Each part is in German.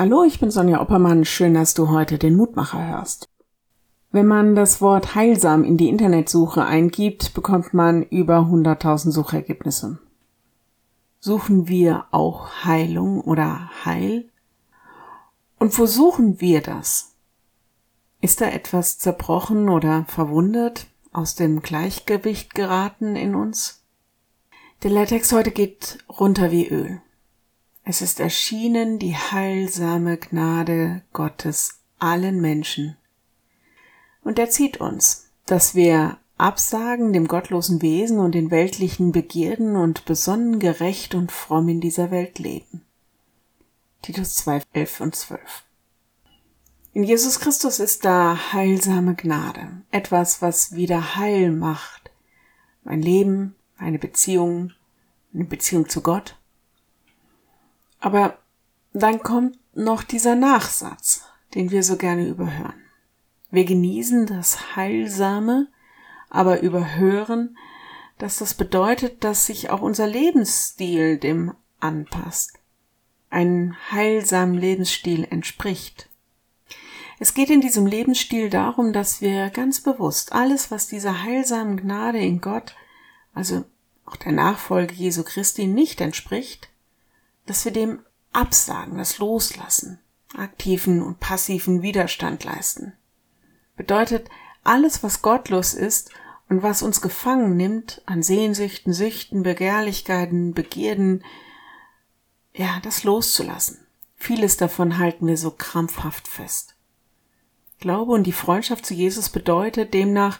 Hallo, ich bin Sonja Oppermann. Schön, dass du heute den Mutmacher hörst. Wenn man das Wort heilsam in die Internetsuche eingibt, bekommt man über 100.000 Suchergebnisse. Suchen wir auch Heilung oder Heil? Und wo suchen wir das? Ist da etwas zerbrochen oder verwundet, aus dem Gleichgewicht geraten in uns? Der Lehrtext heute geht runter wie Öl. Es ist erschienen die heilsame Gnade Gottes allen Menschen. Und er zieht uns, dass wir absagen dem gottlosen Wesen und den weltlichen Begierden und besonnen gerecht und fromm in dieser Welt leben. Titus 2, 11 und 12. In Jesus Christus ist da heilsame Gnade, etwas, was wieder heil macht. Mein Leben, meine Beziehung, eine Beziehung zu Gott, aber dann kommt noch dieser Nachsatz, den wir so gerne überhören. Wir genießen das Heilsame, aber überhören, dass das bedeutet, dass sich auch unser Lebensstil dem anpasst, einen heilsamen Lebensstil entspricht. Es geht in diesem Lebensstil darum, dass wir ganz bewusst alles, was dieser heilsamen Gnade in Gott, also auch der Nachfolge Jesu Christi nicht entspricht, dass wir dem absagen, das loslassen, aktiven und passiven Widerstand leisten. Bedeutet, alles, was gottlos ist und was uns gefangen nimmt an Sehnsüchten, Süchten, Begehrlichkeiten, Begierden, ja, das loszulassen. Vieles davon halten wir so krampfhaft fest. Glaube und die Freundschaft zu Jesus bedeutet demnach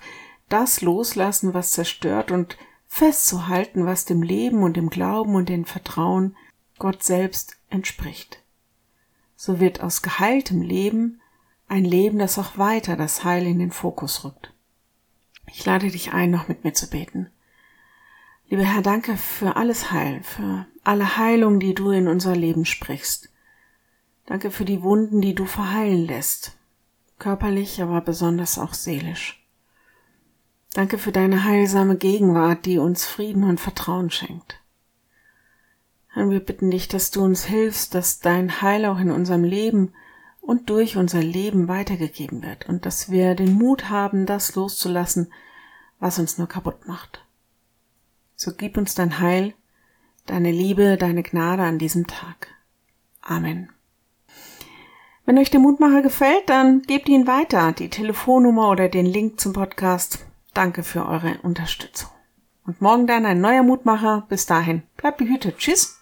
das loslassen, was zerstört und festzuhalten, was dem Leben und dem Glauben und dem Vertrauen Gott selbst entspricht. So wird aus geheiltem Leben ein Leben, das auch weiter das Heil in den Fokus rückt. Ich lade dich ein, noch mit mir zu beten. Lieber Herr, danke für alles Heil, für alle Heilung, die du in unser Leben sprichst. Danke für die Wunden, die du verheilen lässt, körperlich, aber besonders auch seelisch. Danke für deine heilsame Gegenwart, die uns Frieden und Vertrauen schenkt. Herr, wir bitten dich, dass du uns hilfst, dass dein Heil auch in unserem Leben und durch unser Leben weitergegeben wird und dass wir den Mut haben, das loszulassen, was uns nur kaputt macht. So gib uns dein Heil, deine Liebe, deine Gnade an diesem Tag. Amen. Wenn euch der Mutmacher gefällt, dann gebt ihn weiter, die Telefonnummer oder den Link zum Podcast. Danke für eure Unterstützung. Und morgen dann ein neuer Mutmacher. Bis dahin, bleibt behütet. Tschüss.